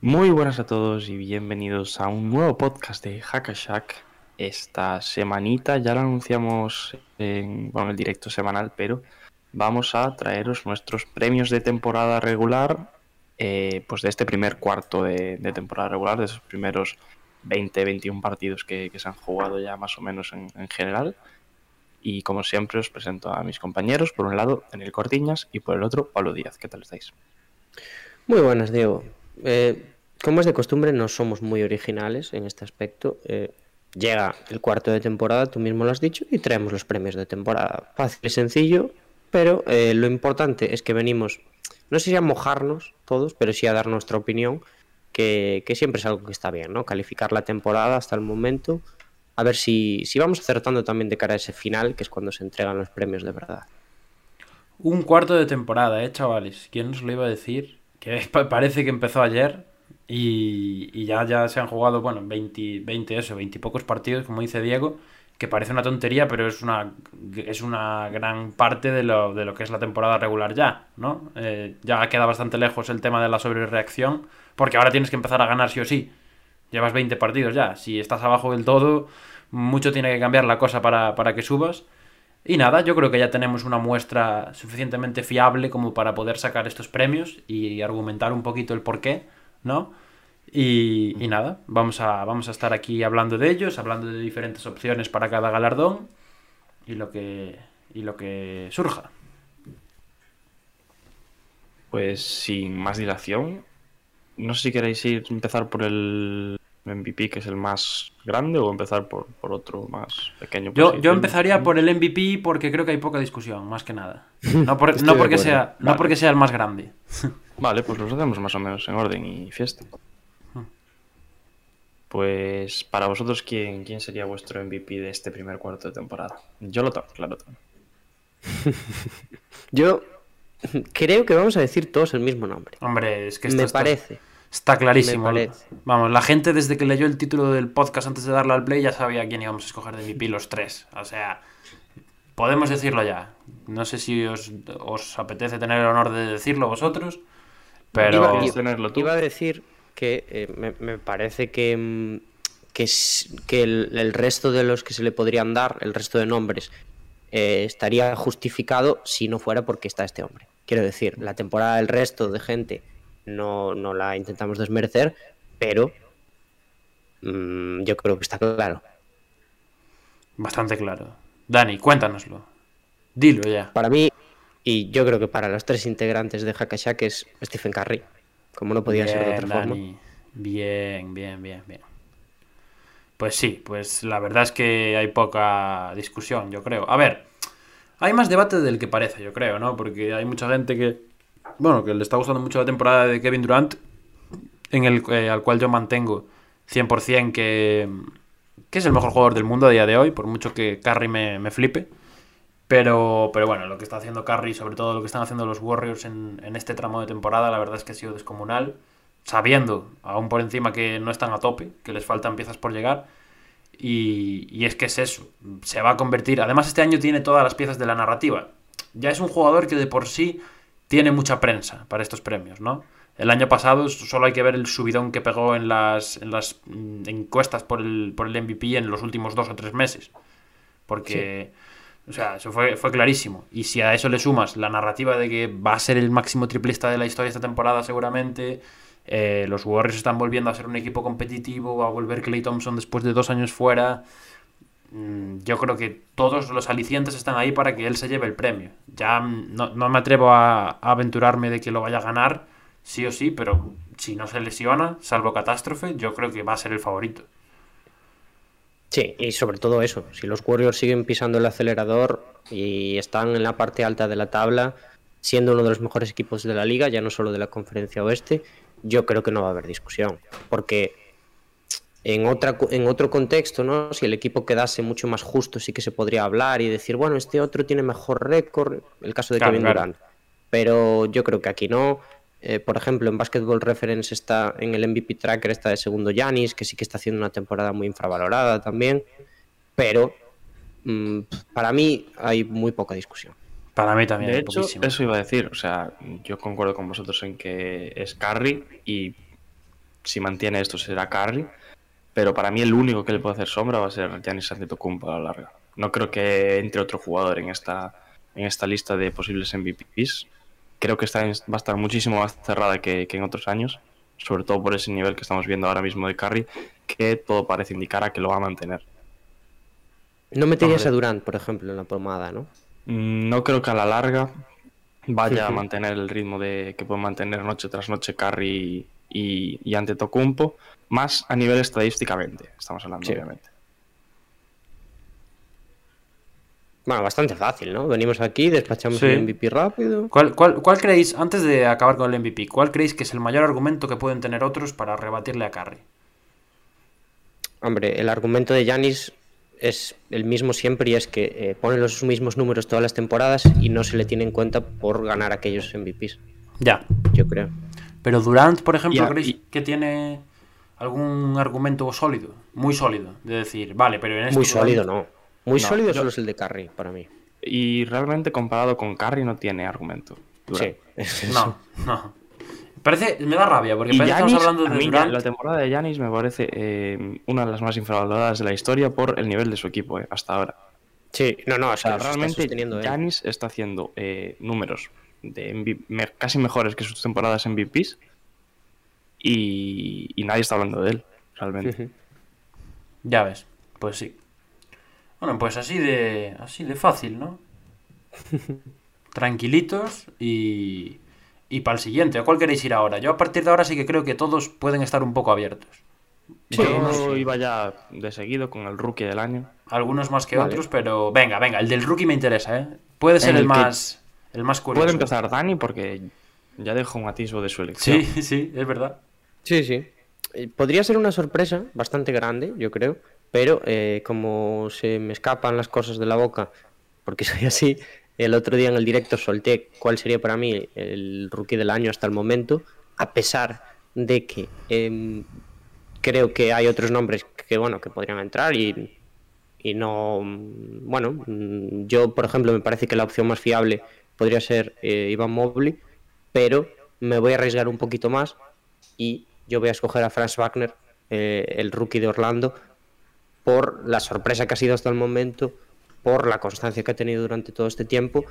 Muy buenas a todos y bienvenidos a un nuevo podcast de Hackashack. Esta semanita ya lo anunciamos en el directo semanal, pero vamos a traeros nuestros premios de temporada regular, eh, pues de este primer cuarto de, temporada regular, de esos primeros 20-21 partidos que, que, se han jugado ya más o menos en, en, general. Y como siempre os presento a mis compañeros, por un lado Daniel Cortiñas y por el otro Pablo Díaz. ¿Qué tal estáis? Muy buenas, Diego. Eh, como es de costumbre, no somos muy originales en este aspecto. Eh, llega el cuarto de temporada, tú mismo lo has dicho, y traemos los premios de temporada. Fácil y sencillo, pero eh, lo importante es que venimos, no sé si a mojarnos todos, pero sí a dar nuestra opinión, que, que, siempre es algo que está bien, ¿no? Calificar la temporada hasta el momento, a ver si, si vamos acertando también de cara a ese final, que es cuando se entregan los premios de verdad. Un cuarto de temporada, ¿eh, chavales? ¿Quién nos lo iba a decir? Que parece que empezó ayer y, y ya, ya se han jugado, bueno, 20, 20, eso, 20 y pocos partidos, como dice Diego que parece una tontería, pero es una, es una gran parte de lo, de lo que es la temporada regular ya, ¿no? Eh, ya queda bastante lejos el tema de la sobrereacción, porque ahora tienes que empezar a ganar sí o sí. Llevas 20 partidos ya. Si estás abajo del todo, mucho tiene que cambiar la cosa para, para que subas. Y nada, yo creo que ya tenemos una muestra suficientemente fiable como para poder sacar estos premios y argumentar un poquito el porqué, ¿no? Y, nada, vamos a, vamos a estar aquí hablando de ellos, hablando de diferentes opciones para cada galardón y lo que, y lo que surja. Pues sin más dilación, no sé si queréis ir empezar por el MVP, que es el más grande, o empezar por, por otro más pequeño. Yo, yo empezaría por el MVP porque creo que hay poca discusión, más que nada. No, por, no, porque, sea, no porque sea el más grande. Vale, pues los hacemos más o menos en orden y fiesta. Pues para vosotros, ¿quién, ¿quién sería vuestro MVP de este primer cuarto de temporada? Yo lo tengo, claro. Yo creo que vamos a decir todos el mismo nombre. Hombre, es que me está, parece. Está clarísimo. Vamos, la gente desde que leyó el título del podcast antes de darle al play ya sabía quién íbamos a escoger de MVP los tres. O sea, podemos decirlo ya. No sé si os, os apetece tener el honor de decirlo vosotros, pero... Iba, tenerlo tú. iba a decir que eh, me, me, parece que, que, que el, el, resto de los que se le podrían dar, el resto de nombres, eh, estaría justificado si no fuera porque está este hombre. Quiero decir, la temporada del resto de gente no, no la intentamos desmerecer, pero mmm, yo creo que está claro. Bastante claro. Dani, cuéntanoslo. Dilo ya. Para mí, y yo creo que para los tres integrantes de Hackashack es Stephen Curry como no podía bien, ser de otra Dani. forma. Bien, bien, bien, bien. Pues sí, pues la verdad es que hay poca discusión, yo creo. A ver, hay más debate del que parece, yo creo, ¿no? Porque hay mucha gente que, bueno, que le está gustando mucho la temporada de Kevin Durant, en el eh, al cual yo mantengo 100% que, que es el mejor jugador del mundo a día de hoy, por mucho que Curry me, me flipe. Pero, pero bueno, lo que está haciendo Curry, sobre todo lo que están haciendo los Warriors en, en, este tramo de temporada, la verdad es que ha sido descomunal. Sabiendo, aún por encima, que no están a tope, que les faltan piezas por llegar. Y, y, es que es eso, se va a convertir. Además, este año tiene todas las piezas de la narrativa. Ya es un jugador que de por sí tiene mucha prensa para estos premios, ¿no? El año pasado solo hay que ver el subidón que pegó en las, en las encuestas por el, por el MVP en los últimos dos o tres meses. Porque. Sí o sea, eso fue, fue clarísimo. Y si a eso le sumas la narrativa de que va a ser el máximo triplista de la historia esta temporada, seguramente, eh, los Warriors están volviendo a ser un equipo competitivo, va a volver Clay Thompson después de dos años fuera. Mm, yo creo que todos los alicientes están ahí para que él se lleve el premio. Ya no, no me atrevo a, a aventurarme de que lo vaya a ganar, sí o sí, pero si no se lesiona, salvo catástrofe, yo creo que va a ser el favorito. Sí, y sobre todo eso, si los Warriors siguen pisando el acelerador y están en la parte alta de la tabla, siendo uno de los mejores equipos de la liga, ya no solo de la conferencia oeste, yo creo que no va a haber discusión. Porque en, otra, en otro contexto, ¿no? Si el equipo quedase mucho más justo, sí que se podría hablar y decir, bueno, este otro tiene mejor récord, el caso de Claro, Kevin claro. Durant. Pero yo creo que aquí no. Eh, por ejemplo, en Basketball Reference está en el MVP Tracker está de segundo Yanis, que sí que está haciendo una temporada muy infravalorada también. Pero mm, para mí hay muy poca discusión. Para mí también, De hecho, poquísimo. eso iba a decir. O sea, yo concuerdo con vosotros en que es Curry y si mantiene esto será Curry. Pero para mí el único que le puede hacer sombra va a ser Giannis Antetokounmpo a la larga. No creo que entre otro jugador en esta, en esta lista de posibles MVPs. Creo que está, va a estar muchísimo más cerrada que, que en otros años. Sobre todo por ese nivel que estamos viendo ahora mismo de Curry, que todo parece indicar a que lo va a mantener. No meterías Hombre. a Durant, por ejemplo, en la pomada, ¿no? Mm, No creo que a la larga vaya a mantener el ritmo de que puede mantener noche tras noche Curry y, y Antetokounmpo, más a nivel estadísticamente, estamos hablando Sí. obviamente. Bueno, bastante fácil, ¿no? Venimos aquí, despachamos Sí. el MVP rápido. ¿Cuál, cuál, cuál creéis, antes de acabar con el MVP, cuál creéis que es el mayor argumento que pueden tener otros para rebatirle a Curry? Hombre, el argumento de Yanis es el mismo siempre y es que eh, pone los mismos números todas las temporadas y no se le tiene en cuenta por ganar aquellos MVPs, Ya. yo creo. Pero Durant, por ejemplo, Y a- ¿creéis y- que tiene algún argumento sólido? Muy sólido. De decir, vale, pero en esto Muy Durant- sólido, no. Muy No, sólido yo- solo es el de Curry, para mí. Y realmente comparado con Curry no tiene argumento. Durant. Sí. No, no. Parece, me da rabia, porque parece que Giannis, estamos hablando de mí Durant. la temporada de Yanis me parece eh, una de las más infravaloradas de la historia por el nivel de su equipo eh, hasta ahora. Sí, no, no, o O sea, realmente él. Giannis está haciendo eh, números de MVP casi mejores que sus temporadas MVPs y, y nadie está hablando de él, realmente. Ya ves, pues sí. Bueno, pues así de, así de fácil, ¿no? Tranquilitos y, y para el siguiente. ¿A cuál queréis ir ahora? Yo a partir de ahora sí que creo que todos pueden estar un poco abiertos. Yo iba ya de seguido con el rookie del año. Algunos más que Vale. otros, pero venga, venga, el del rookie me interesa, ¿eh? Puede ser el, que- más el más curioso. Puede empezar Dani porque ya dejó un atisbo de su elección. Sí, sí, es verdad. Sí, sí. Eh, Podría ser una sorpresa bastante grande, yo creo, pero eh, como se me escapan las cosas de la boca, porque soy así, el otro día en el directo solté cuál sería para mí el rookie del año hasta el momento, a pesar de que em, creo que hay otros nombres que bueno que podrían entrar y, y no bueno yo por ejemplo me parece que la opción más fiable podría ser eh, Ivan Mobley pero me voy a arriesgar un poquito más y yo voy a escoger a Franz Wagner eh, el rookie de Orlando por la sorpresa que ha sido hasta el momento por la constancia que ha tenido durante todo este tiempo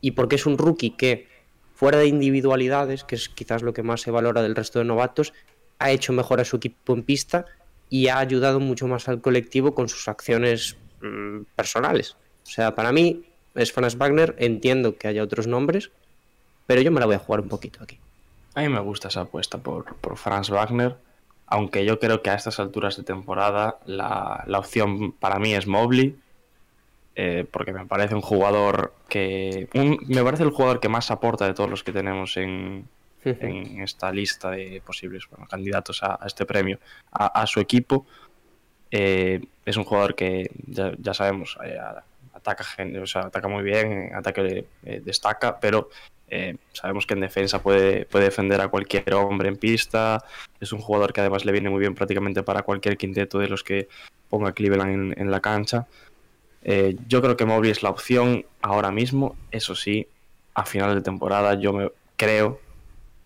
y porque es un rookie que fuera de individualidades que es quizás lo que más se valora del resto de novatos ha hecho mejor a su equipo en pista y ha ayudado mucho más al colectivo con sus acciones mm, personales. O sea, para mí es Franz Wagner, entiendo que haya otros nombres, pero yo me la voy a jugar un poquito aquí. A mí me gusta esa apuesta por, por Franz Wagner, aunque yo creo que a estas alturas de temporada la, la opción para mí es Mobley, eh, porque me parece un jugador que... un- me parece el jugador que más aporta de todos los que tenemos en, en esta lista de posibles bueno, candidatos a, a este premio a, a su equipo. Eh, es un jugador que ya, ya sabemos, eh, a- ataca, o sea, ataca muy bien, en ataque eh, destaca, pero eh, sabemos que en defensa puede, puede defender a cualquier hombre en pista. Es un jugador que además le viene muy bien prácticamente para cualquier quinteto de los que ponga Cleveland en, en la cancha. Eh, yo creo que Mobley es la opción ahora mismo. Eso sí, a final de temporada yo me creo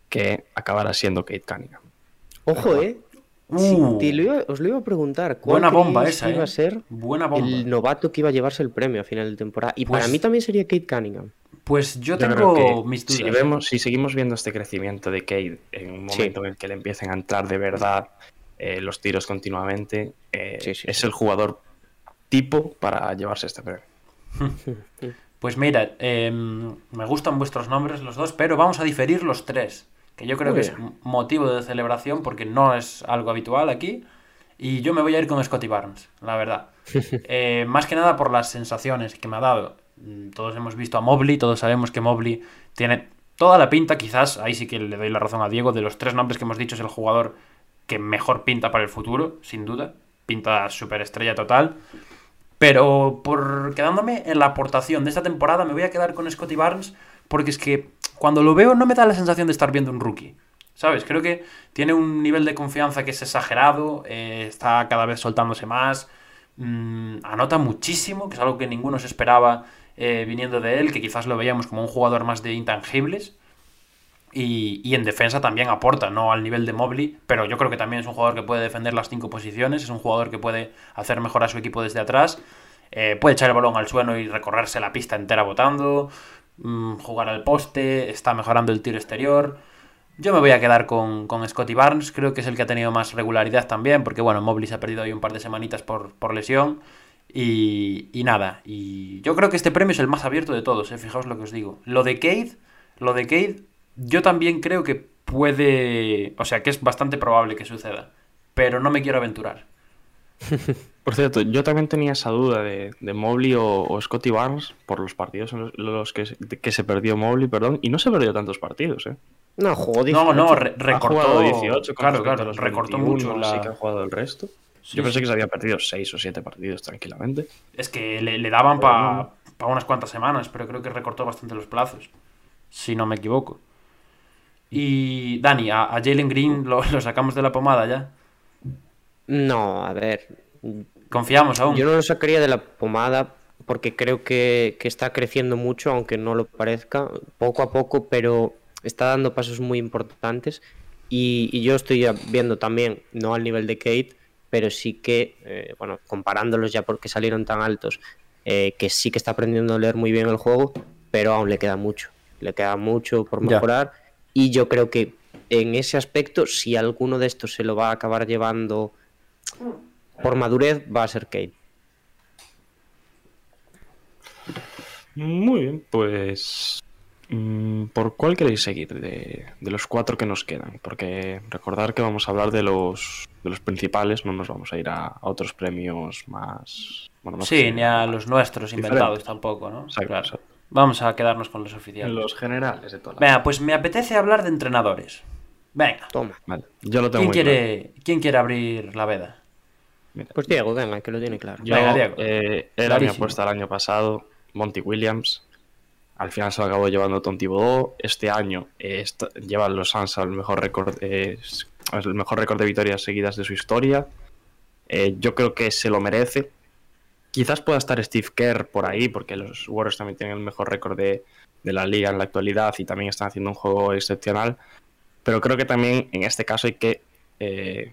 que acabará siendo Kate Cunningham. Ojo, eh. Sí, te lo iba- os lo iba a preguntar. ¿Cuál Buena bomba esa, iba eh. a ser Buena bomba. el novato que iba a llevarse el premio a final de temporada? Y Pues- para mí también sería Kate Cunningham. Pues yo Yo tengo mis dudas. si, vemos, si seguimos viendo este crecimiento de Cade en un Sí. momento en el que le empiecen a entrar de verdad eh, los tiros continuamente, eh, Sí, sí, es sí. el jugador tipo para llevarse este premio. Pues mira, em, me gustan vuestros nombres los dos, pero vamos a diferir los tres. Que yo creo Muy que es bien. motivo de celebración porque no es algo habitual aquí. Y yo me voy a ir con Scotty Barnes, la verdad. Eh, más que nada por las sensaciones que me ha dado. Mm, Todos hemos visto a Mobley, todos sabemos que Mobley tiene toda la pinta, quizás, ahí sí que le doy la razón a Diego, de los tres nombres que hemos dicho es el jugador que mejor pinta para el futuro, sin duda. Pinta superestrella total. Pero por quedándome en la aportación de esta temporada, me voy a quedar con Scotty Barnes, porque es que cuando lo veo no me da la sensación de estar viendo un rookie. ¿Sabes? Creo que tiene un nivel de confianza que es exagerado, eh, está cada vez soltándose más, mm, anota muchísimo, que es algo que ninguno se esperaba eh, viniendo de él, que quizás lo veíamos como un jugador más de intangibles. Y, y en defensa también aporta, no al nivel de Mobley, pero yo creo que también es un jugador que puede defender las cinco posiciones, es un jugador que puede hacer mejor a su equipo desde atrás, eh, puede echar el balón al suelo y recorrerse la pista entera botando, mm, jugar al poste, está mejorando el tiro exterior. Yo me voy a quedar con, con Scotty Barnes, creo que es el que ha tenido más regularidad también, porque bueno, Mobley se ha perdido ahí un par de semanitas por, por lesión. Y, y nada, y yo creo que este premio es el más abierto de todos, ¿eh? fijaos lo que os digo. Lo de Cade, lo de Cade, yo también creo que puede, o sea, que es bastante probable que suceda, pero no me quiero aventurar. Por cierto, yo también tenía esa duda de, de Mobley o, o Scotty Barnes por los partidos en los, los que, se- que se perdió Mobley, perdón, y no se perdió tantos partidos, ¿eh? No, jugó No, 18. no, re- Ha recortó, jugado 18, con claro, claro, los recortó 21, mucho la... Sí que ha jugado el resto. Sí, yo pensé sí. que se había perdido 6 o 7 partidos tranquilamente. Es que le, le daban para unas cuantas semanas, pero creo que recortó bastante los plazos, si no me equivoco. Y Dani, a, a Jalen Green lo, lo sacamos de la pomada ya. No, a ver. Confiamos aún. Yo no lo sacaría de la pomada porque creo que, que está creciendo mucho, aunque no lo parezca, poco a poco, pero está dando pasos muy importantes. Y, y yo estoy viendo también, no al nivel de Kate, pero sí que, eh, bueno, comparándolos ya porque salieron tan altos, eh, que sí que está aprendiendo a leer muy bien el juego, pero aún le queda mucho. Le queda mucho por Ya. mejorar. Y yo creo que en ese aspecto, si alguno de estos se lo va a acabar llevando por madurez, va a ser Kate. Muy bien, pues. mm, ¿Por cuál queréis seguir de, de los cuatro que nos quedan? Porque recordar que vamos a hablar de los, de los principales, no nos vamos a ir a, a otros premios más. Bueno, más Sí, ni a los nuestros Diferentes. inventados tampoco, ¿no? Exacto, Claro. exacto. Vamos a quedarnos con los oficiales. Los generales de toda la. Venga, pues me apetece hablar de entrenadores. Venga. Toma. Vale, yo lo tengo ¿Quién muy claro. quiere, ¿Quién quiere abrir la veda? Pues Diego, venga, que lo tiene claro. yo, Venga, Diego. eh, era mi apuesta el año pasado, Monty Williams. Al final se lo acabó llevando Tom Thibodeau. Este año eh, esta- lleva los Suns al mejor récord, eh, el mejor récord de victorias seguidas de su historia. Eh, yo creo que se lo merece. Quizás pueda estar Steve Kerr por ahí, porque los Warriors también tienen el mejor récord de, de la liga en la actualidad y también están haciendo un juego excepcional. Pero creo que también en este caso hay que eh,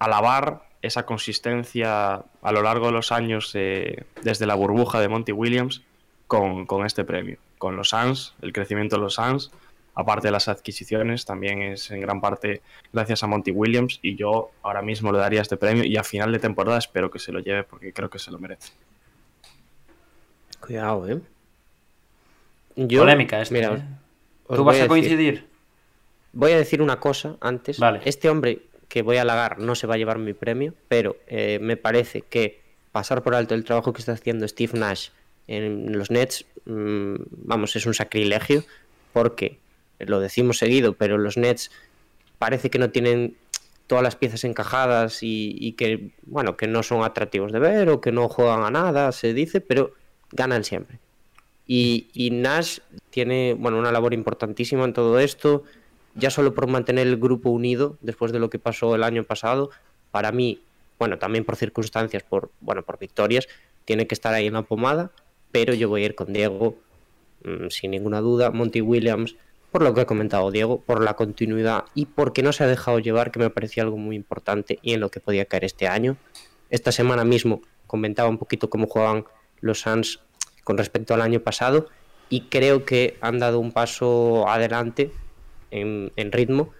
alabar esa consistencia a lo largo de los años eh, desde la burbuja de Monty Williams con, con este premio. Con los Suns, el crecimiento de los Suns, aparte de las adquisiciones, también es en gran parte gracias a Monty Williams y yo ahora mismo le daría este premio y a final de temporada espero que se lo lleve porque creo que se lo merece. Cuidado, eh. Yo, Polémica esta. mira, ¿eh? ¿Tú vas a coincidir? Voy a decir una cosa antes. Vale. Este hombre que voy a halagar no se va a llevar mi premio, pero eh, me parece que pasar por alto el trabajo que está haciendo Steve Nash en los Nets, mm, vamos, es un sacrilegio, porque lo decimos seguido, pero los Nets parece que no tienen todas las piezas encajadas y, que, bueno, que no son atractivos de ver o que no juegan a nada, se dice, pero ganan siempre. Y, y Nash tiene bueno, una labor importantísima en todo esto, ya solo por mantener el grupo unido después de lo que pasó el año pasado. Para mí, bueno, también por circunstancias, por, bueno, por victorias, tiene que estar ahí en la pomada, pero yo voy a ir con Diego, mm, sin ninguna duda. Monty Williams, por lo que ha comentado Diego, por la continuidad y porque no se ha dejado llevar, que me parecía algo muy importante y en lo que podía caer este año. Esta semana mismo comentaba un poquito cómo jugaban los Suns con respecto al año pasado y creo que han dado un paso adelante en, ritmo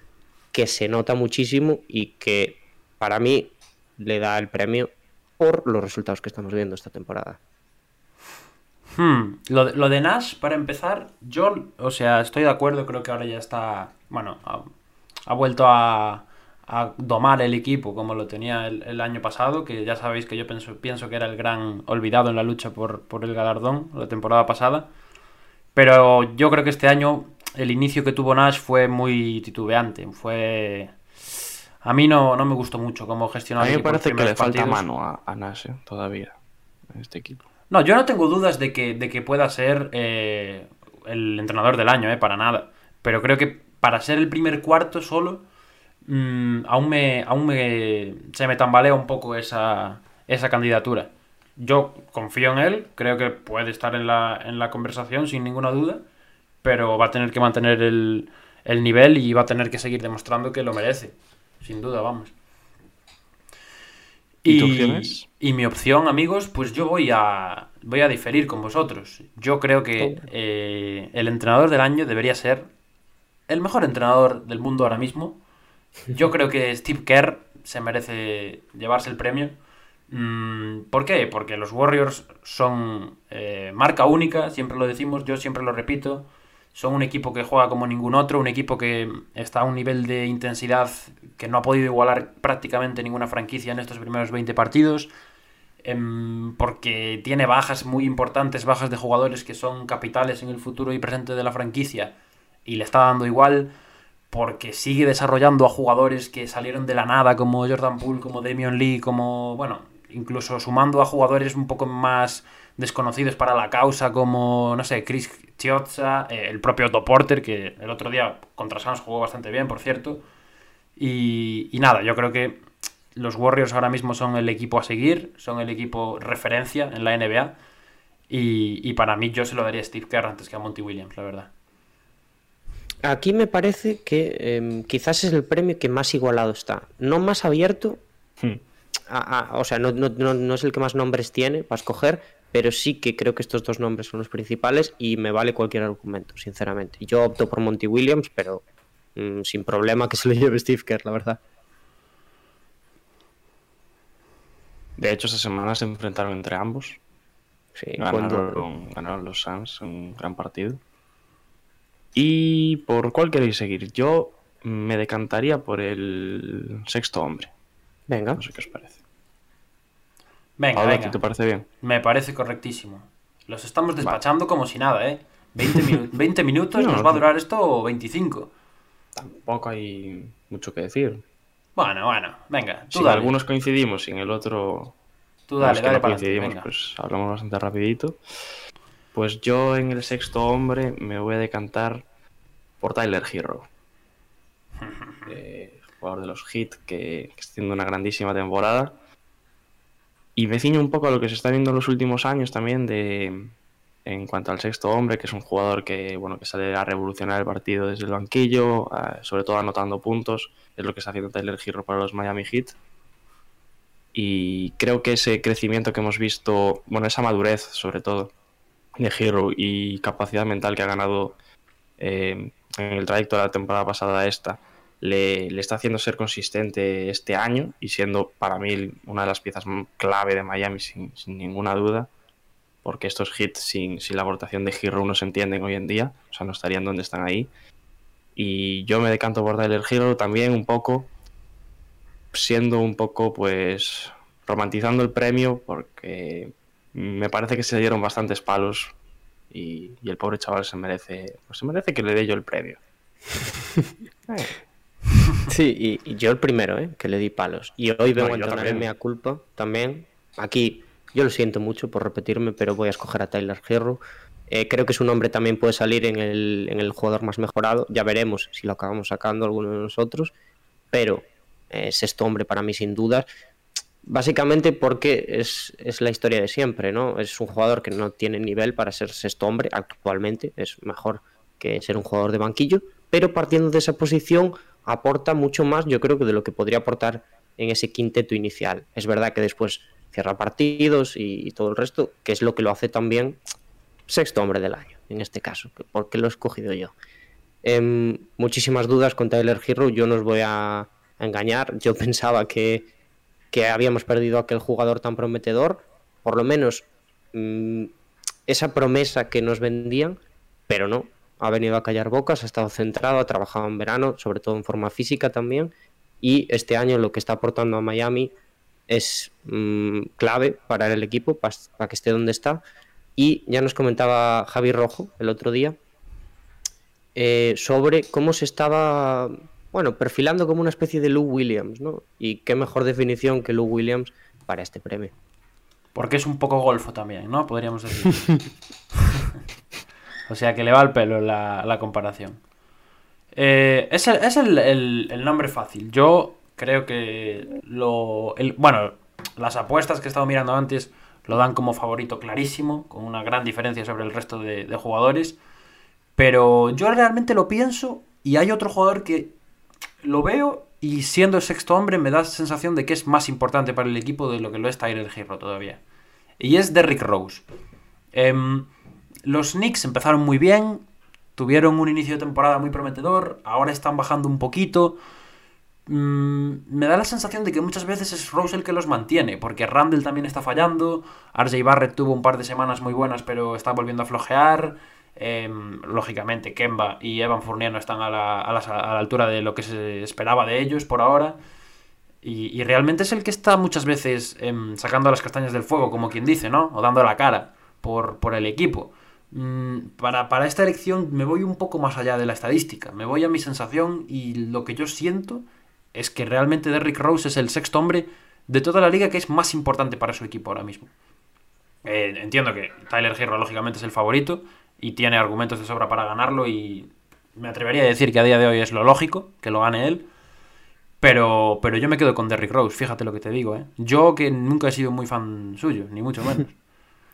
que se nota muchísimo y que para mí le da el premio por los resultados que estamos viendo esta temporada. Hmm, Lo, de, lo de Nash, para empezar, yo, o sea, estoy de acuerdo, creo que ahora ya está, bueno, ha, vuelto a, a domar el equipo como lo tenía el, año pasado, que ya sabéis que yo pienso que era el gran olvidado en la lucha por, por el galardón la temporada pasada. Pero yo creo que este año el inicio que tuvo Nash fue muy titubeante. Fue. A mí no, no me gustó mucho cómo gestionó A mí me parece que le falta partidos. mano a, a Nash eh, todavía en este equipo. No, yo no tengo dudas de que, de que pueda ser eh, el entrenador del año, eh, para nada. Pero creo que para ser el primer cuarto solo, mm, aún me, aún me, se me tambalea un poco esa, esa candidatura. Yo confío en él, creo que puede estar en la, en la conversación sin ninguna duda, pero va a tener que mantener el, el nivel y va a tener que seguir demostrando que lo merece. Sin duda, vamos. ¿Y tu opción es? y mi opción, amigos, pues yo voy a, voy a diferir con vosotros. Yo creo que eh, el entrenador del año debería ser el mejor entrenador del mundo ahora mismo. Yo creo que Steve Kerr se merece llevarse el premio. Mm, ¿Por qué? Porque los Warriors son eh, marca única, siempre lo decimos, yo siempre lo repito. Son un equipo que juega como ningún otro, un equipo que está a un nivel de intensidad que no ha podido igualar prácticamente ninguna franquicia en estos primeros 20 partidos. em, porque tiene bajas muy importantes, bajas de jugadores que son capitales en el futuro y presente de la franquicia. Y le está dando igual porque sigue desarrollando a jugadores que salieron de la nada, como Jordan Poole, como Damian Lee, como, bueno, incluso sumando a jugadores un poco más desconocidos para la causa, como, no sé, Chris Chiozza, eh, el propio Otto Porter, que el otro día contra Suns jugó bastante bien, por cierto. Y, y nada, yo creo que los Warriors ahora mismo son el equipo a seguir, son el equipo referencia en la NBA. Y, y para mí yo se lo daría a Steve Kerr antes que a Monty Williams, la verdad. Aquí me parece que em, quizás es el premio que más igualado está. No más abierto, Hmm. a- a- o sea, no, no- no- no es el que más nombres tiene para escoger, pero sí que creo que estos dos nombres son los principales y me vale cualquier argumento, sinceramente. Yo opto por Monty Williams, pero mm, sin problema que se lo lleve Steve Kerr, la verdad. De hecho, esta semana se enfrentaron entre ambos. Sí, cuando- Ganaron, ganaron los Suns un gran partido. ¿Y por cuál queréis seguir? Yo me decantaría por el sexto hombre. Venga. No sé qué os parece. Venga, Pablo, ¿a ti venga. te parece bien? Me parece correctísimo. Los estamos despachando como si nada, ¿eh? 20, minu- 20 minutos No, nos va a durar esto o 25. Tampoco hay mucho que decir. Bueno, bueno, venga, tú Si en dale. algunos coincidimos y en el otro Tú dale, dale no para coincidimos, venga. pues hablamos bastante rapidito. Pues yo en el sexto hombre me voy a decantar por Tyler Hero. Eh, jugador de los Heat que, que está haciendo una grandísima temporada. Y me ciño un poco a lo que se está viendo en los últimos años también de en cuanto al sexto hombre, que es un jugador que bueno que sale a revolucionar el partido desde el banquillo, sobre todo anotando puntos, es lo que está haciendo Tyler Hero para los Miami Heat. Y creo que ese crecimiento que hemos visto, bueno, esa madurez sobre todo de Hero y capacidad mental que ha ganado eh, en el trayecto de la temporada pasada a esta, le, le está haciendo ser consistente este año y siendo para mí una de las piezas clave de Miami sin, sin ninguna duda, porque estos hits sin, sin la aportación de Hero no se entienden hoy en día, o sea, no estarían donde están ahí. Y yo me decanto por Tyler Hero también un poco, siendo un poco, pues, romantizando el premio, porque me parece que se dieron bastantes palos y, y el pobre chaval se merece, pues se merece que le dé yo el premio. Sí, y, y yo el primero, ¿eh? que le di palos. Y hoy vengo No, a yo entonar también. en mea culpa también. Aquí, yo lo siento mucho por repetirme, pero voy a escoger a Tyler Hero. Eh, creo que su nombre también puede salir en el, en el jugador más mejorado. Ya veremos si lo acabamos sacando alguno de nosotros. Pero eh, sexto hombre para mí sin dudas. Básicamente porque es, es la historia de siempre, ¿no? Es un jugador que no tiene nivel para ser sexto hombre actualmente. Es mejor que ser un jugador de banquillo. Pero partiendo de esa posición aporta mucho más, yo creo que de lo que podría aportar en ese quinteto inicial. Es verdad que después cierra partidos y, todo el resto, que es lo que lo hace también sexto hombre del año, en este caso, que- porque lo he escogido yo. Em, muchísimas dudas con Tyler Hero, yo no os voy a, engañar, yo pensaba que, que habíamos perdido aquel jugador tan prometedor, por lo menos mm, esa promesa que nos vendían, pero no, ha venido a callar bocas, ha estado centrado, ha trabajado en verano, sobre todo en forma física también, y este año lo que está aportando a Miami es mm, clave para el equipo, para, para que esté donde está. Y ya nos comentaba Javi Rojo el otro día eh, sobre cómo se estaba, bueno, perfilando como una especie de Lou Williams, ¿no? Y qué mejor definición que Lou Williams para este premio. Porque es un poco golfo también, ¿no? Podríamos decir. o sea que le va al pelo la, la comparación. Eh, es el, es el- el- nombre fácil. Yo creo que lo. bueno, las apuestas que he estado mirando antes lo dan como favorito clarísimo, con una gran diferencia sobre el resto de, jugadores. Pero yo realmente lo pienso y hay otro jugador que lo veo y siendo el sexto hombre me da sensación de que es más importante para el equipo de lo que lo es Tyler Hero todavía. Y es Derrick Rose. Em, los Knicks empezaron muy bien, tuvieron un inicio de temporada muy prometedor, ahora están bajando un poquito. Mm, me da la sensación de que muchas veces es Rose el que los mantiene, porque Randall también está fallando, RJ Barrett tuvo un par de semanas muy buenas pero está volviendo a flojear. Em, lógicamente, Kemba y Evan Fournier no están a la, altura de lo que se esperaba de ellos por ahora. Y, realmente es el que está muchas veces em, sacando las castañas del fuego, como quien dice, ¿no? O dando la cara por el equipo. Mm, para, para esta elección me voy un poco más allá de la estadística. Me voy a mi sensación y lo que yo siento es que realmente Derrick Rose es el sexto hombre de toda la liga que es más importante para su equipo ahora mismo. Eh, entiendo que Tyler Hero lógicamente es el favorito y tiene argumentos de sobra para ganarlo y me atrevería a decir que a día de hoy es lo lógico que lo gane él. Pero, pero yo me quedo con Derrick Rose, fíjate lo que te digo, ¿eh? Yo que nunca he sido muy fan suyo, ni mucho menos.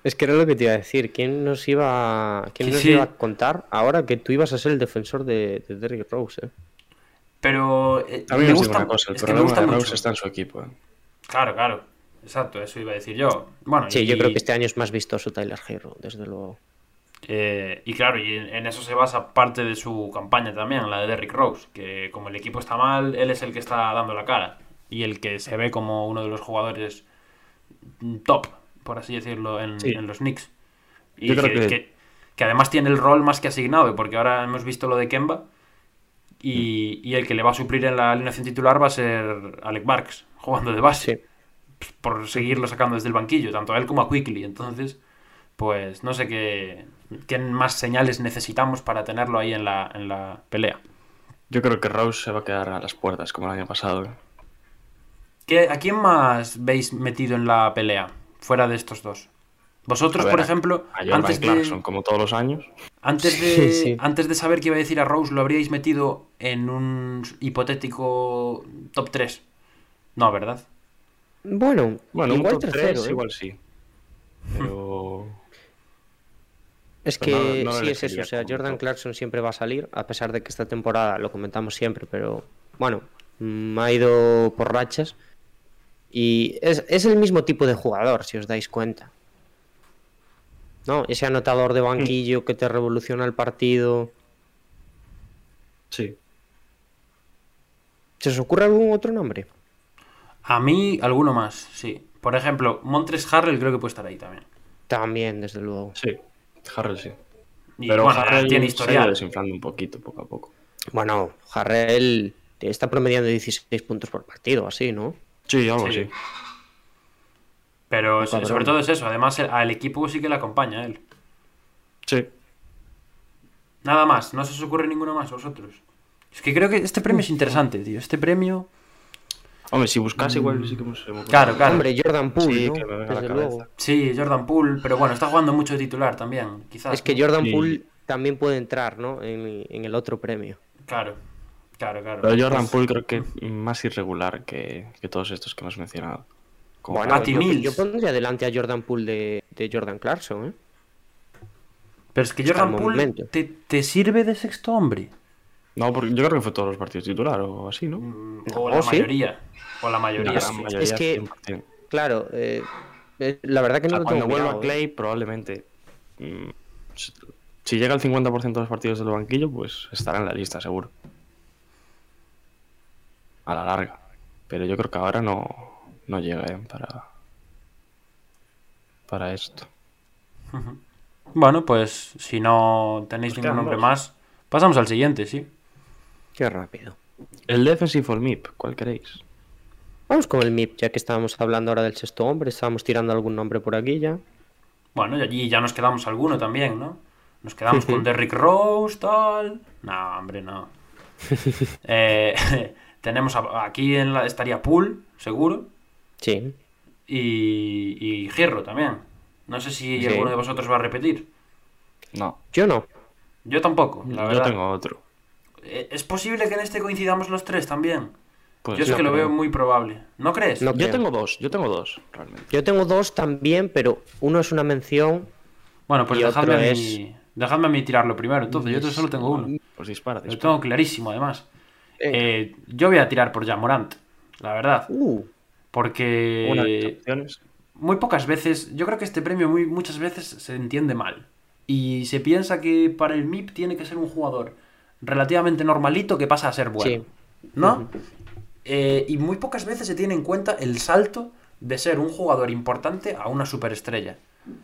Es que era lo que te iba a decir. ¿Quién nos iba, quién Sí, nos sí. iba a contar ahora que tú ibas a ser el defensor de, de Derrick Rose? eh? Pero eh, A mí me gusta, una cosa, el es que me problema gusta de mucho. Rose está en su equipo. ¿eh? Claro, claro. Exacto, eso iba a decir yo. Bueno, Sí, y, yo creo que este año es más vistoso Tyler Hero, desde luego. eh, y claro, y en, en eso se basa parte de su campaña también, la de Derrick Rose, que como el equipo está mal, él es el que está dando la cara y el que se ve como uno de los jugadores top, por así decirlo, en, Sí. en los Knicks. Y Yo que, creo que- que- que además tiene el rol más que asignado, porque ahora hemos visto lo de Kemba y, y el que le va a suplir en la alineación titular va a ser Alec Barks, jugando de base Sí. por seguirlo sacando desde el banquillo, tanto a él como a Quickly. Entonces, pues no sé qué, qué más señales necesitamos para tenerlo ahí en la, en la pelea. Yo creo que Rose se va a quedar a las puertas como el año pasado. ¿eh? ¿Qué- ¿A quién más veis metido en la pelea? Fuera de estos dos. Vosotros, ver, por ejemplo, A Jordan antes Clarkson, de, como todos los años. antes, de, Sí. antes de saber qué iba a decir a Rose, ¿lo habríais metido en un hipotético top 3? No, ¿verdad? Bueno, Bueno, igual un top tercero. tres ¿eh? igual sí. Pero. Es Pero que no- no lo sí es eso, o sea, Jordan top. Clarkson siempre va a salir, a pesar de que esta temporada lo comentamos siempre, pero bueno, mm, ha ido por rachas. Y es, es el mismo tipo de jugador, si os dais cuenta. ¿No? Ese anotador de banquillo que te revoluciona el partido. Sí. ¿Se os ocurre algún otro nombre? A mí, alguno más, sí. Por ejemplo, Montres Harrell creo que puede estar ahí también. También, desde luego. Sí. Harrell sí. Y Pero bueno, Harrell tiene historial. desinflando un poquito, poco a poco. Bueno, Harrell está promediando 16 puntos por partido, así, ¿no? Sí, algo Sí. así. Pero sobre todo es eso. Además, el- al equipo sí que le acompaña él. Sí. Nada más. No se os ocurre ninguno más vosotros. Es que creo que este premio es interesante, tío. Este premio... Hombre, si buscas igual sí que hemos... Claro, claro. Hombre, Jordan Poole, Sí, ¿no? que me venga a la Desde cabeza. luego. Sí, Jordan Poole. Pero bueno, está jugando mucho de titular también. Quizás. Es que. Jordan Sí. Poole también puede entrar, ¿no? En, en el otro premio. Claro. Claro, claro. Pero Jordan Pues- Poole creo que más irregular que, que todos estos que hemos mencionado. Como Bueno, yo, yo pondría delante a Jordan Poole de, de Jordan Clarkson, ¿eh? Pero es que Jordan Poole te, te sirve de sexto hombre. No, porque yo creo que fue todos los partidos titular o así, ¿no? Mm, No, O la ¿sí? mayoría. O la mayoría. La sí. gran mayoría, Es que- 100%. Claro, eh, eh, la verdad que O no sea, lo cuando vuelva mirado, ¿eh? Clay, probablemente. mm, si- si llega al 50% de los partidos del banquillo, pues estará en la lista, seguro. A la larga. Pero yo creo que ahora no, no llega ¿eh? para. Para esto. Bueno, pues si no tenéis ningún nombre más, pasamos al siguiente, sí. Qué rápido. El Defensive o el MIP, ¿cuál queréis? Vamos con el MIP, ya que estábamos hablando ahora del sexto hombre, estábamos tirando algún nombre por aquí ya. Bueno, y allí ya nos quedamos alguno también, ¿no? Nos quedamos con Derrick Rose, tal. No, hombre, no. Eh, tenemos a- aquí en la, estaría Pool, seguro. Sí. Y, y Girro también. No sé si Sí. alguno de vosotros va a repetir. No, Yo no. Yo tampoco, la yo verdad. tengo otro. Eh, ¿Es posible que en este coincidamos los tres también? Pues Yo es no que lo veo muy probable. ¿No crees? No. Yo creo. tengo dos, yo tengo dos, realmente. Yo tengo dos también, pero uno es una mención. Bueno, pues Y dejadme a, mí, dejadme a mí tirarlo primero. Entonces, yo solo tengo uno. Pues dispara, Lo dispara. tengo clarísimo, además. Eh, yo voy a tirar por Jamorant, la verdad. Uh, Porque muy pocas veces, yo creo que este premio muy, muchas veces se entiende mal. Y se piensa que para el MIP tiene que ser un jugador relativamente normalito que pasa a ser bueno. Sí. ¿No? Eh, y muy pocas veces se tiene en cuenta el salto de ser un jugador importante a una superestrella.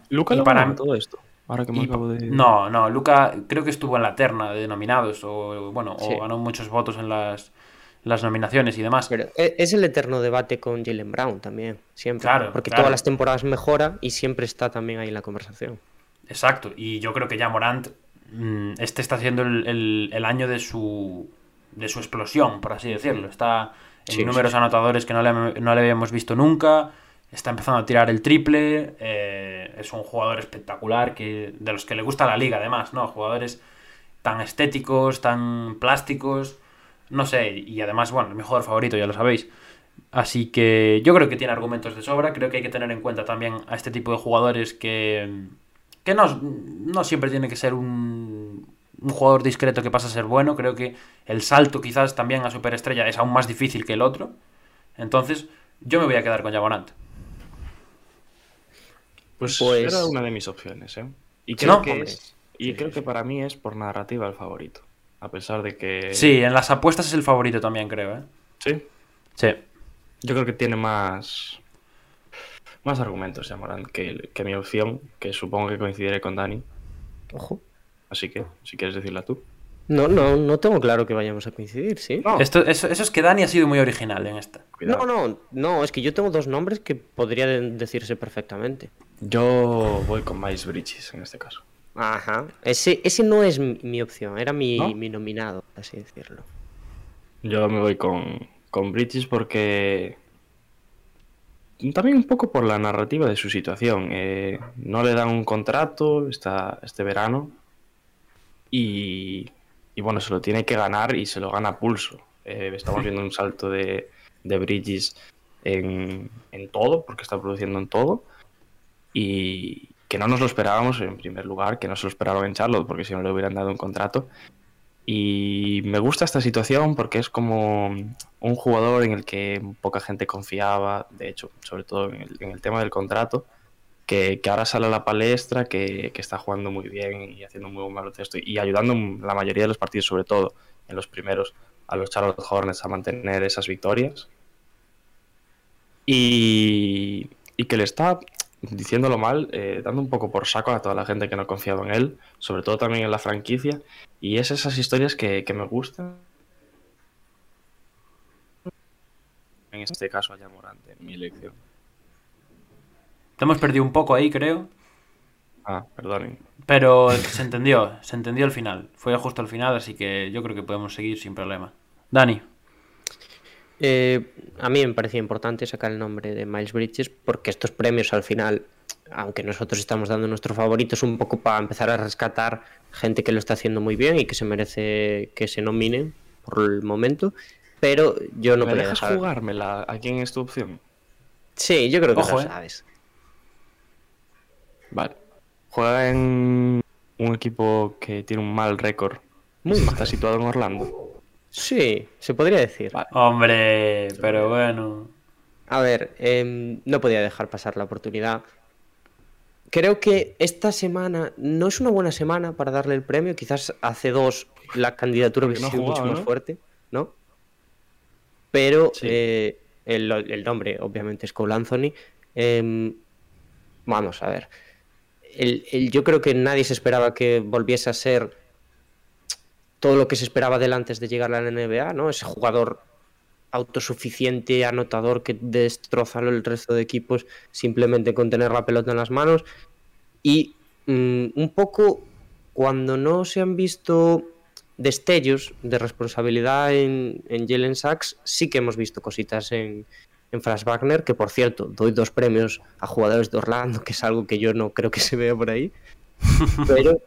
Luca Y lo para todo esto. Ahora que me Y- acabo de. No, no, Luca creo que estuvo en la terna de nominados o bueno, Sí. o ganó muchos votos en las, las nominaciones y demás. pero e- es el eterno debate con Jalen Brown también, siempre. Claro, porque claro. todas las temporadas mejora y siempre está también ahí en la conversación. Exacto, y yo creo que ya Morant, mm, este está siendo el, el- el año de su, de su explosión, por así decirlo. Está en Sí, números anotadores que no le, no le habíamos visto nunca, está empezando a tirar el triple, eh, es un jugador espectacular que de los que le gusta la liga además, ¿no? Jugadores tan estéticos, tan plásticos, no sé, y además, bueno, mi jugador favorito, ya lo sabéis. Así que yo creo que tiene argumentos de sobra, creo que hay que tener en cuenta también a este tipo de jugadores que, que no, no siempre tiene que ser un, un jugador discreto que pasa a ser bueno, creo que el salto quizás también a superestrella es aún más difícil que el otro. Entonces, yo me voy a quedar con Jamonant. Pues, Pues- era una de mis opciones, ¿eh? Y creo No, que hombre. es. Y creo que para mí es por narrativa el favorito. A pesar de que. Sí, en las apuestas es el favorito también, creo, ¿eh? Sí. Sí. Yo creo que tiene más. Más argumentos, ya, Morán, que, que mi opción, que supongo que coincidiré con Dani. Ojo. Así que, si quieres decirla tú. No, no, no tengo claro que vayamos a coincidir, ¿sí? No, Esto, eso, eso es que Dani ha sido muy original en esta. cuidado. No, no, no, es que yo tengo dos nombres que podrían decirse perfectamente. Yo voy con Miles Bridges en este caso. Ajá. Ese, ese no es mi, opción, era mi, ¿No? mi nominado, por así decirlo. Yo me voy con, con Bridges porque. También un poco por la narrativa de su situación. Eh, no le dan un contrato esta, este verano. Y, y bueno, se lo tiene que ganar y se lo gana a pulso. Eh, estamos viendo un salto de, de Bridges en, en todo, porque está produciendo en todo. Y que no nos lo esperábamos en primer lugar, que no se lo esperaron en Charlotte, porque si no le hubieran dado un contrato. Y me gusta esta situación porque es como un jugador en el que poca gente confiaba, de hecho, sobre todo en el, en el tema del contrato, que, ahora sale a la palestra, que, está jugando muy bien y haciendo muy buen baloncesto y ayudando la mayoría de los partidos, sobre todo en los primeros, a los Charlotte Hornets a mantener esas victorias. Y, que le está, diciéndolo mal, eh, dando un poco por saco a toda la gente que no confiaba en él, sobre todo también en la franquicia. Y es esas historias que, que me gustan. En este caso, a Morante, mi elección. Te hemos perdido un poco ahí, creo. Ah, perdonen. Pero se entendió, se entendió al final. Fue justo al final, así que yo creo que podemos seguir sin problema. Dani. Eh, a mí me parecía importante sacar el nombre de Miles Bridges porque estos premios al final, aunque nosotros estamos dando nuestro favorito, es un poco para empezar a rescatar gente que lo está haciendo muy bien y que se merece que se nominen por el momento. Pero yo no ¿Me podía dejas dejar. jugármela? ¿A quién es tu opción? Sí, yo creo que Ojo, lo eh. sabes. Vale. Juega en un equipo que tiene un mal récord. Muy Está mal. situado en Orlando. Sí, se podría decir. Vale. Hombre, pero bueno. A ver, em, no podía dejar pasar la oportunidad. Creo que esta semana no es una buena semana para darle el premio. Quizás hace dos la candidatura hubiese no sido mucho más ¿no? fuerte, ¿no? Pero Sí. eh, el, el nombre, obviamente, es Cole Anthony. Em, vamos a ver. Yo creo que nadie se esperaba que volviese a ser todo lo que se esperaba de él antes de llegar a la NBA, ¿no? Ese jugador autosuficiente, anotador que destroza el resto de equipos simplemente con tener la pelota en las manos. Y mm, un poco cuando no se han visto destellos de responsabilidad en, en Jalen Sachs, sí que hemos visto cositas en, en Franz Wagner, que por cierto, doy dos premios a jugadores de Orlando, que es algo que yo no creo que se vea por ahí. Pero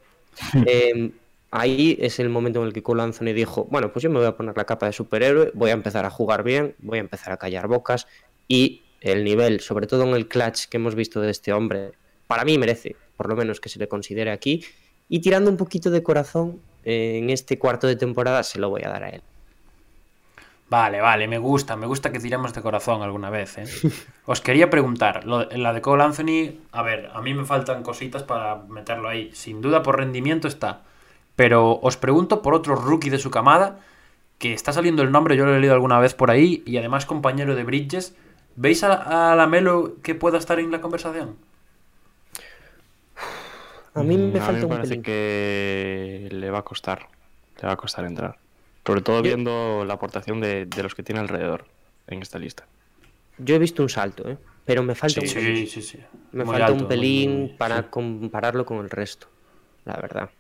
eh, ahí es el momento en el que Cole Anthony dijo, bueno, pues yo me voy a poner la capa de superhéroe, voy a empezar a jugar bien, voy a empezar a callar bocas y el nivel, sobre todo en el clutch que hemos visto de este hombre, para mí merece, por lo menos que se le considere aquí. Y tirando un poquito de corazón, eh, en este cuarto de temporada se lo voy a dar a él. Vale, vale, me gusta, me gusta que tiremos de corazón alguna vez. ¿eh? Os quería preguntar, lo, la de Cole Anthony, a ver, a mí me faltan cositas para meterlo ahí. Sin duda por rendimiento está. Pero os pregunto por otro rookie de su camada, que está saliendo el nombre, yo lo he leído alguna vez por ahí, y además compañero de Bridges. ¿Veis a, a la Melo que pueda estar en la conversación? A mí me a falta mí me un parece pelín. que le va a costar. Le va a costar entrar. Sobre todo viendo la aportación de, de los que tiene alrededor en esta lista. Yo he visto un salto, ¿eh? pero me falta un pelín. Sí, sí, sí. Me Muy falta alto, un pelín muy- para sí. compararlo con el resto, la verdad.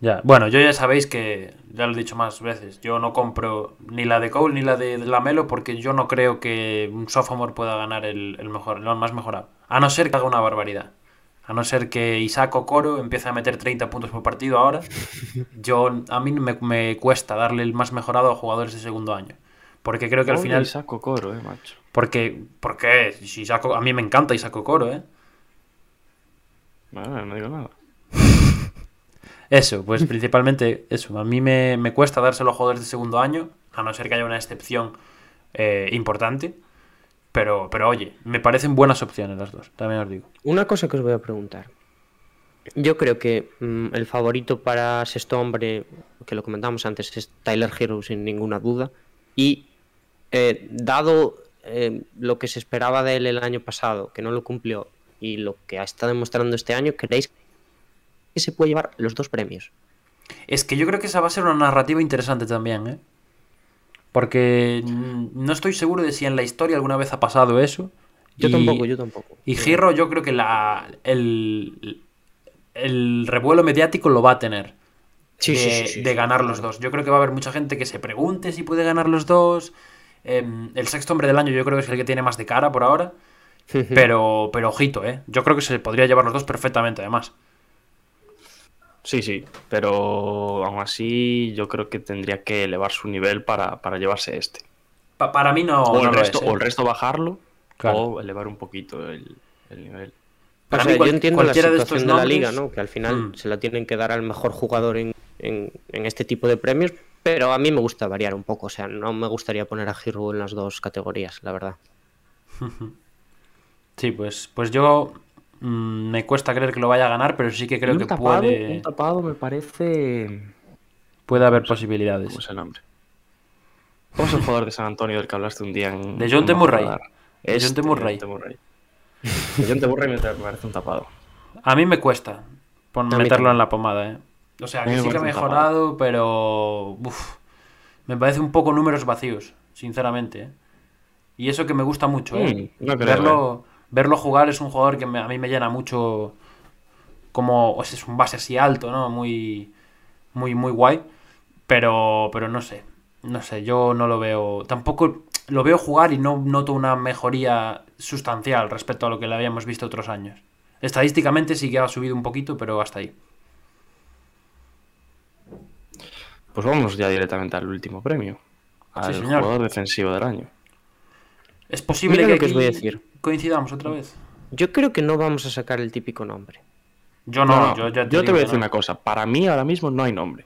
Ya, bueno, yo ya sabéis que, ya lo he dicho más veces, yo no compro ni la de Cole ni la de Lamelo porque yo no creo que un sophomore pueda ganar el, el mejor, el más mejorado. A no ser que haga una barbaridad. A no ser que Isaac Okoro empiece a meter 30 puntos por partido ahora. Yo, a mí me, me cuesta darle el más mejorado a jugadores de segundo año. Porque creo que al final... Isaac Okoro, eh, macho. Porque, porque Isaac, a mí me encanta Isaac Okoro, ¿eh? Bueno, no digo nada. Eso, pues principalmente eso. A mí me, me cuesta dárselo a jugadores de segundo año, a no ser que haya una excepción eh, importante. Pero, pero oye, me parecen buenas opciones las dos, también os digo. Una cosa que os voy a preguntar. Yo creo que mm, el favorito para sexto hombre, que lo comentamos antes, es Tyler Hero sin ninguna duda. Y eh, dado eh, lo que se esperaba de él el año pasado, que no lo cumplió, y lo que está demostrando este año, ¿creéis que se puede llevar los dos premios? Es que yo creo que esa va a ser una narrativa interesante también, ¿eh? Porque mm, no estoy seguro de si en la historia alguna vez ha pasado eso. Yo Y- tampoco, yo tampoco. Y Giro, yo creo que la, el, el revuelo mediático lo va a tener. Sí, de, sí, sí, sí, de sí, ganar los dos. Yo creo que va a haber mucha gente que se pregunte si puede ganar los dos. Em, el sexto hombre del año yo creo que es el que tiene más de cara por ahora. Pero, pero ojito, ¿eh? Yo creo que se podría llevar los dos perfectamente, además. Sí, sí, pero aún así yo creo que tendría que elevar su nivel para, para llevarse este. Pa- para mí no, o, no el lo resto, es, ¿eh? o el resto bajarlo Claro. o elevar un poquito el, el nivel. O Para sea, mí cual- yo entiendo la de situación estos de, la liga, ¿no? Que al final Mm. se la tienen que dar al mejor jugador en, en- en este tipo de premios, pero a mí me gusta variar un poco. O sea, no me gustaría poner a Hero en las dos categorías, la verdad. Sí, pues, pues yo mm, me cuesta creer que lo vaya a ganar, pero sí que creo un que tapado, puede, un tapado me parece... puede haber posibilidades. ¿Cómo es el nombre? ¿Cómo es el jugador de San Antonio del que hablaste un día en... De John T. Murray. De John T. Este, Murray. John T. Murray. De John T. Murray me parece un tapado. A mí me cuesta mí meterlo también. en la pomada, ¿eh? O sea, que sí que ha mejorado, pero... uf, me parece un poco números vacíos, sinceramente. ¿eh? Y eso que me gusta mucho, ¿eh? Mm, no creo, verlo, verlo jugar es un jugador que me- a mí me llena mucho como... o sea, es un base así alto, ¿no? Muy, muy, muy guay. Pero, pero no sé. No sé, yo no lo veo... Tampoco lo veo jugar y no noto una mejoría sustancial respecto a lo que le habíamos visto otros años. Estadísticamente sí que ha subido un poquito, pero hasta ahí. Pues vamos ya directamente al último premio. Al jugador defensivo del año. Es posible Mira que, lo que os voy a decir. coincidamos otra vez. Yo creo que no vamos a sacar el típico nombre. Yo no, No, yo ya te, yo te voy a decir no. una cosa. Para mí ahora mismo no hay nombre.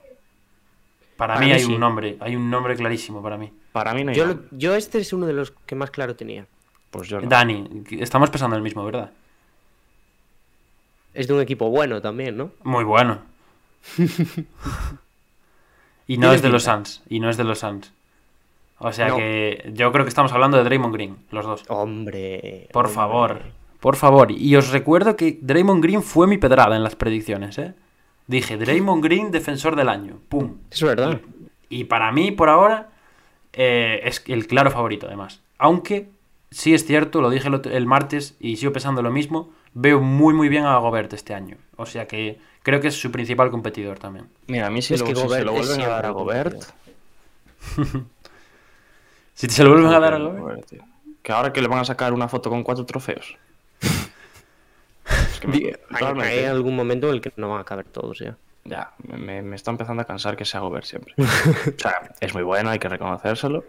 Para, para mí mí hay sí. un nombre, hay un nombre clarísimo para mí. Para mí no hay Yo, nombre. yo este es uno de los que más claro tenía. Pues yo no. Dani, estamos pensando en el mismo, ¿verdad? Es de un equipo bueno también, ¿no? Muy bueno. y no es de los. Suns, y no es de los Suns. O sea No. que yo creo que estamos hablando de Draymond Green, los dos. Hombre. Por hombre. favor, por favor. Y os recuerdo que Draymond Green fue mi pedrada en las predicciones, ¿eh? Dije, Draymond Green, defensor del año. ¡Pum! Es verdad. Y para mí, por ahora, eh, es el claro favorito, además. Aunque, sí es cierto, lo dije el, otro- el martes y sigo pensando lo mismo, veo muy, muy bien a Gobert este año. O sea que creo que es su principal competidor también. Mira, a mí si, Es lo, que si se Gobert lo es vuelven a dar a Gobert... Si te se lo vuelven a dar a Gobert. Que ahora que le van a sacar una foto con cuatro trofeos. Es que me- Hay, algún momento en el que no van a caber todos ya. Ya, me- está empezando a cansar que sea Gobert siempre. o sea, es muy bueno, hay que reconocérselo.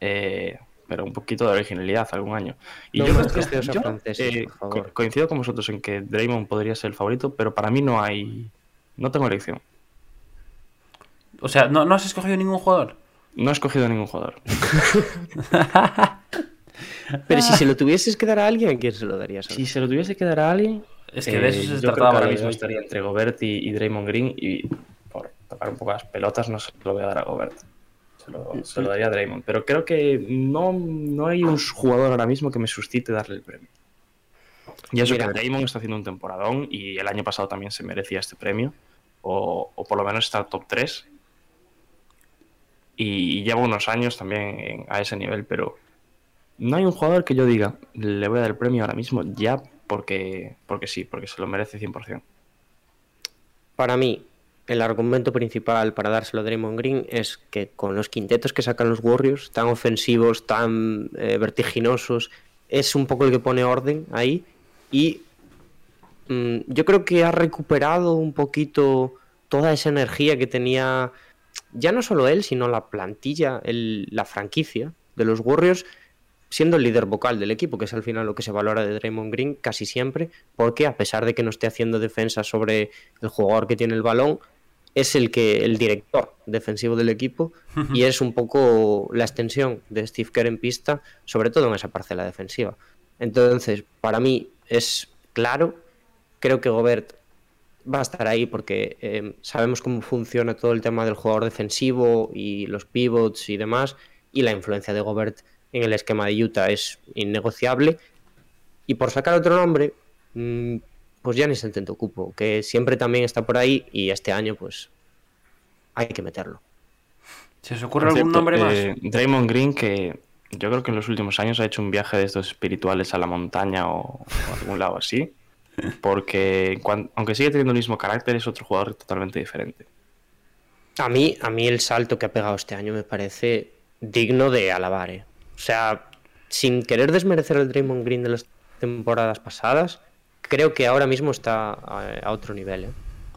Eh, pero un poquito de originalidad algún año. Y No yo, creo que- yo, eh, co- coincido con vosotros en que Draymond podría ser el favorito, pero para mí no hay. No tengo elección. O sea, ¿no, ¿no has escogido ningún jugador? No he escogido ningún jugador. Pero si se lo tuvieses que dar a alguien, ¿a quién se lo darías? Si se lo tuviese que dar a alguien. Es que de eso se yo creo que trataba ahora mismo estaría entre Gobert y, y Draymond Green. Y por tocar un poco las pelotas, no se lo voy a dar a Gobert. Se lo, se lo daría a Draymond. Pero creo que no, no hay un jugador ahora mismo que me suscite darle el premio. Y eso Mira. que Draymond está haciendo un temporadón y el año pasado también se merecía este premio. O, o por lo menos está top 3. Y, y lleva unos años también a ese nivel, pero no hay un jugador que yo diga, le voy a dar el premio ahora mismo ya porque, porque sí, porque se lo merece 100%. Para mí, el argumento principal para dárselo a Draymond Green es que con los quintetos que sacan los Warriors, tan ofensivos, tan eh, vertiginosos, es un poco el que pone orden ahí. Y mm, yo creo que ha recuperado un poquito toda esa energía que tenía ya no solo él, sino la plantilla, el- la franquicia de los Warriors, siendo el líder vocal del equipo, que es al final lo que se valora de Draymond Green casi siempre, porque a pesar de que no esté haciendo defensa sobre el jugador que tiene el balón, es el que el director defensivo del equipo y es un poco la extensión de Steve Kerr en pista, sobre todo en esa parcela defensiva. Entonces, para mí es claro, creo que Gobert va a estar ahí porque eh, sabemos cómo funciona todo el tema del jugador defensivo y los pivots y demás, y la influencia de Gobert en el esquema de Utah es innegociable. Y por sacar otro nombre, mm, pues Giannis Antetokounmpo, que siempre también está por ahí y este año pues hay que meterlo. ¿Se os ocurre algún cierto, nombre más? eh, Draymond Green, que yo creo que en los últimos años ha hecho un viaje de estos espirituales a la montaña o, o a algún lado así, porque aunque sigue teniendo el mismo carácter, es otro jugador totalmente diferente. A mí, a mí el salto que ha pegado este año me parece digno de alabar. ¿eh? O sea, sin querer desmerecer el Draymond Green de las temporadas pasadas, creo que ahora mismo está a, a otro nivel. ¿eh?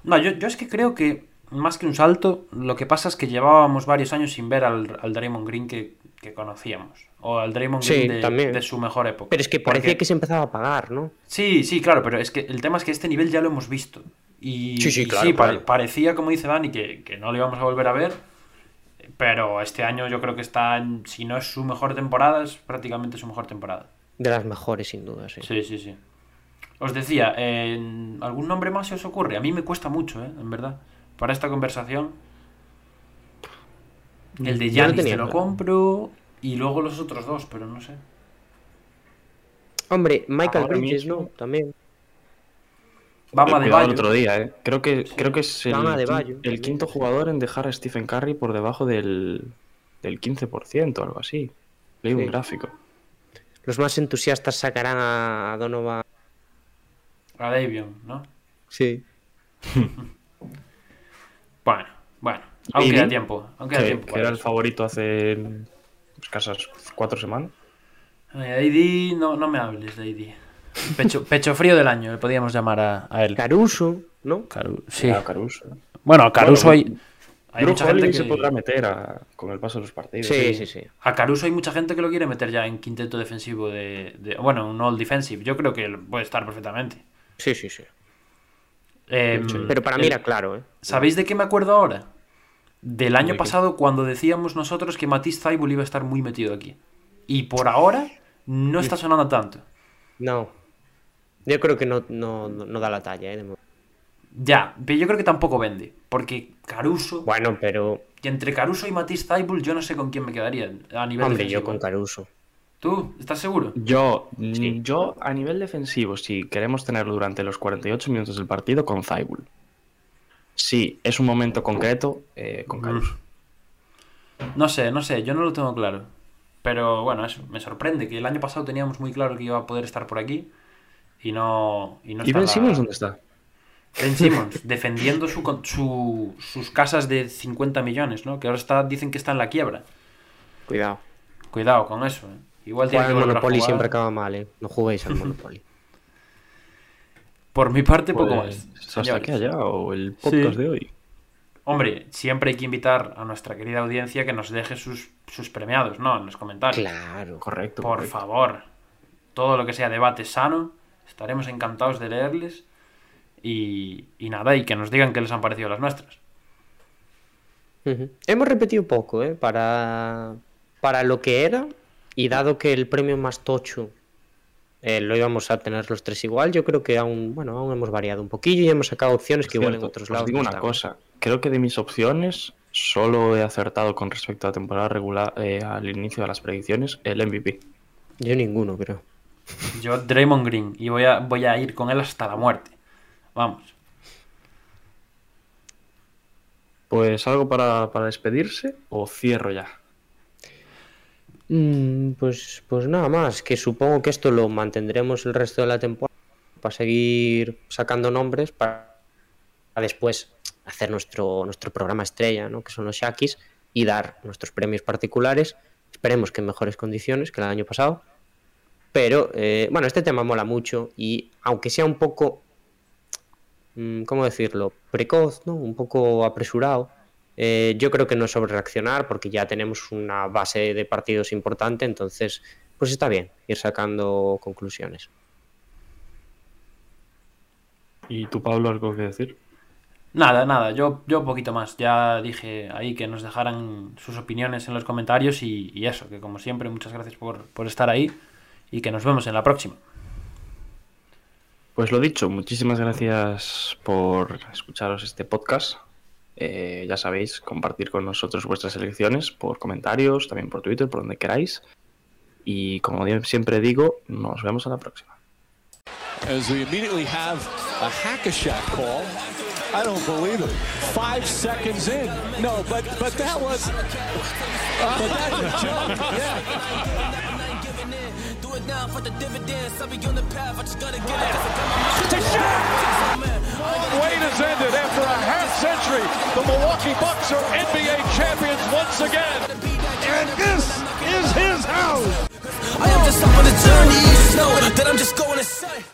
No, yo, yo es que creo que más que un salto, lo que pasa es que llevábamos varios años sin ver al, al Draymond Green que, que conocíamos. O al Draymond Sí, Green de, su mejor época. Pero es que parecía Porque- que se empezaba a pagar, ¿no? Sí, sí, claro, pero es que el tema es que este nivel ya lo hemos visto. Y Sí, sí, y claro, pa- claro. parecía, como dice Dani, que, que no lo íbamos a volver a ver. Pero este año yo creo que está, en- si no es su mejor temporada, es prácticamente su mejor temporada. De las mejores, sin duda, sí. Sí, sí, sí. Os decía, en- ¿algún nombre más se os ocurre? A mí me cuesta mucho, ¿eh? En verdad. Para esta conversación. El de Giannis tenía te lo compro y luego los otros dos, pero no sé. Hombre, Michael Ahora Bridges, mismo- ¿no? También. Vamos a cuidado el Bayo. otro día, ¿eh? Creo que, creo que es el, quin- Adebayo, el quinto jugador en dejar a Stephen Curry por debajo del, del 15% o algo así. Leí un gráfico. Los más entusiastas sacarán a Donovan. A Davion, ¿no? Sí. Bueno, bueno. Aún queda tiempo. Aún queda Que, tiempo. que era el favorito hace escasas cuatro semanas. AD, no, no me hables de AD. Pecho, pecho frío del año, le podíamos llamar a, a él. Caruso, ¿no? Caru- sí. Era Caruso. Bueno, a Caruso Bueno, hay, hay Drew mucha gente que... se podrá meter a- con el paso de los partidos. Sí, sí, sí. A Caruso hay mucha gente que lo quiere meter ya en quinteto defensivo de... de- bueno, un all defensive. Yo creo que puede estar perfectamente. Sí, sí, sí. Eh, Pero para mí el- era claro, ¿eh? ¿Sabéis de qué me acuerdo ahora? Del año ¿De pasado cuando decíamos nosotros que Matisse Thybulle iba a estar muy metido aquí. Y por ahora no está sonando tanto. No. Yo creo que no, no, no- da la talla, ¿eh? de. Ya, pero yo creo que tampoco vende. Porque Caruso... Bueno, pero. Y entre Caruso y Matisse Thybulle yo no sé con quién me quedaría a nivel Hombre, defensivo. yo con Caruso. ¿Tú? ¿Estás seguro? Yo, yo, a nivel defensivo, si queremos tenerlo durante los 48 minutos del partido, con Zaibul. si es un momento concreto, eh, con Caruso. No sé, no sé, yo no lo tengo claro. Pero bueno, eso, me sorprende que el año pasado teníamos muy claro que iba a poder estar por aquí y no. Y, no ¿Y está Ben la- Simmons dónde está? Ben Simmons, defendiendo su, su- sus casas de 50 millones, ¿no? Que ahora está, dicen que está en la quiebra. Cuidado. Cuidado con eso, ¿eh? Igual tiene que a Monopoly siempre acaba mal, ¿eh? No juguéis al Monopoly. Por mi parte, poco Pues, más. hasta aquí allá, o el podcast Sí. de hoy. Hombre, siempre hay que invitar a nuestra querida audiencia que nos deje sus, sus premiados, ¿no? En los comentarios. Claro. Correcto. Por correcto. favor. Todo lo que sea debate sano, estaremos encantados de leerles. Y, y nada, y que nos digan qué les han parecido las nuestras. Hemos repetido poco, ¿eh? Para, para lo que era, y dado que el premio más tocho eh, lo íbamos a tener los tres igual, yo creo que aún, bueno, aún hemos variado un poquillo y hemos sacado opciones que igual en otros os lados. digo no una cosa. Creo que de mis opciones solo he acertado con respecto a la temporada regular eh, al inicio de las predicciones el MVP. Yo ninguno, creo. Yo, Draymond Green, y voy a, voy a ir con él hasta la muerte. Vamos. Pues algo para, para despedirse o cierro ya. Mm, pues, pues nada más, que supongo que esto lo mantendremos el resto de la temporada para seguir sacando nombres para después hacer nuestro, nuestro programa estrella, ¿no? que son los Shakis, y dar nuestros premios particulares. Esperemos que en mejores condiciones que el año pasado. Pero, eh, bueno, este tema mola mucho y aunque sea un poco, mm, ¿cómo decirlo? Precoz, ¿no? Un poco apresurado. Eh, yo creo que no es sobre reaccionar porque ya tenemos una base de partidos importante, entonces pues está bien ir sacando conclusiones. ¿Y tú, Pablo, algo que decir? Nada, nada, yo, yo poquito más. Ya dije ahí que nos dejaran sus opiniones en los comentarios y, y eso, que como siempre, muchas gracias por, por estar ahí y que nos vemos en la próxima. Pues lo dicho, muchísimas gracias por escucharos este podcast. Eh, ya sabéis, compartir con nosotros vuestras elecciones por comentarios, también por Twitter, por donde queráis. Y como siempre digo, nos vemos a la próxima. as we immediately have a hack-a-shack call. I don't believe it. Five seconds in. No, but but that was. but a joke. Yeah. Do it now for the dividends. I'll be on the path. I just gotta get it. Wait has ended after a half century. The Milwaukee Bucks are NBA champions once again. And this is his house. I am just on the journey. You know that I'm just going to say.